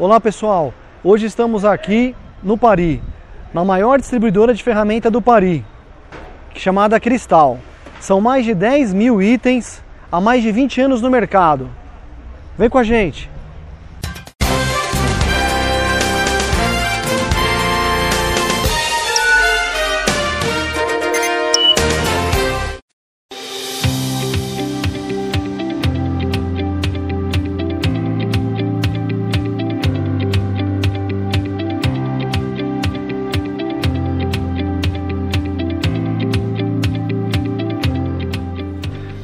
Olá pessoal, hoje estamos aqui no Pari, na maior distribuidora de ferramenta do Pari, chamada Cristal. São mais de 10 mil itens há mais de 20 anos no mercado. Vem com a gente!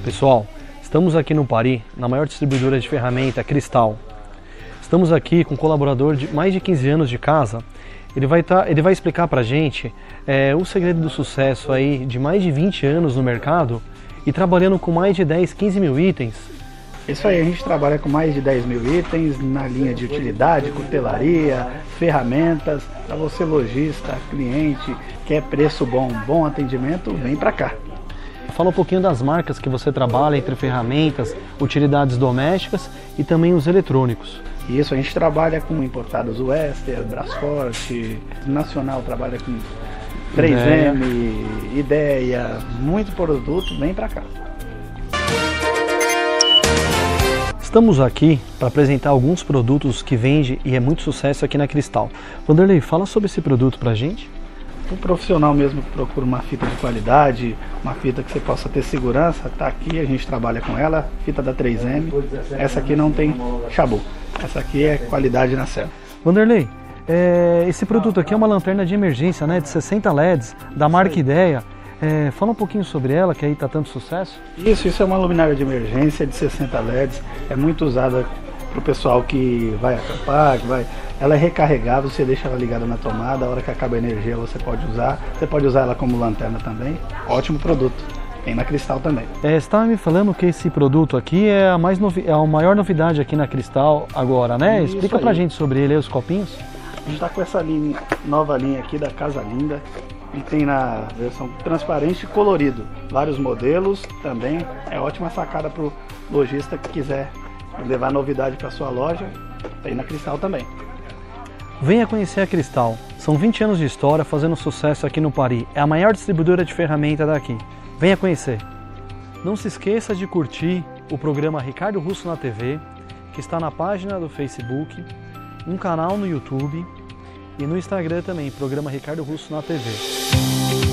Pessoal, estamos aqui no Paris, na maior distribuidora de ferramenta Cristal. Estamos aqui com um colaborador de mais de 15 anos de casa. Ele vai, tá, ele vai explicar para a gente é, o segredo do sucesso aí de mais de 20 anos no mercado e trabalhando com mais de 10, 15 mil itens. Isso aí, a gente trabalha com mais de 10 mil itens na linha de utilidade, cutelaria, ferramentas. Para você lojista, cliente, quer preço bom, bom atendimento, vem para cá. Fala um pouquinho das marcas que você trabalha entre ferramentas, utilidades domésticas e também os eletrônicos. Isso, a gente trabalha com importados Wester, Brasforte, Nacional trabalha com 3M, Ideia, Ideia muito produto, vem para cá. Estamos aqui para apresentar alguns produtos que vende e é muito sucesso aqui na Cristal. Vanderlei, fala sobre esse produto para gente o profissional mesmo que procura uma fita de qualidade, uma fita que você possa ter segurança, tá aqui, a gente trabalha com ela, fita da 3M. Essa aqui não tem chabu. Essa aqui é qualidade na cela. Vanderlei, é, esse produto aqui é uma lanterna de emergência, né, de 60 LEDs, da marca Ideia. É, fala um pouquinho sobre ela, que aí está tanto sucesso. Isso, isso é uma luminária de emergência de 60 LEDs, é muito usada para o pessoal que vai acampar, que vai ela é recarregável, você deixa ela ligada na tomada, a hora que acaba a energia você pode usar. Você pode usar ela como lanterna também. Ótimo produto. Tem na Cristal também. É, você estava me falando que esse produto aqui é a, mais novi é a maior novidade aqui na Cristal agora, né? Isso Explica aí. pra gente sobre ele, os copinhos. A gente está com essa linha, nova linha aqui da Casa Linda. Ele tem na versão transparente e colorido. Vários modelos também. É ótima sacada para o lojista que quiser levar novidade para sua loja. Tem na Cristal também. Venha conhecer a Cristal. São 20 anos de história fazendo sucesso aqui no Paris. É a maior distribuidora de ferramenta daqui. Venha conhecer. Não se esqueça de curtir o programa Ricardo Russo na TV, que está na página do Facebook, um canal no YouTube e no Instagram também, programa Ricardo Russo na TV.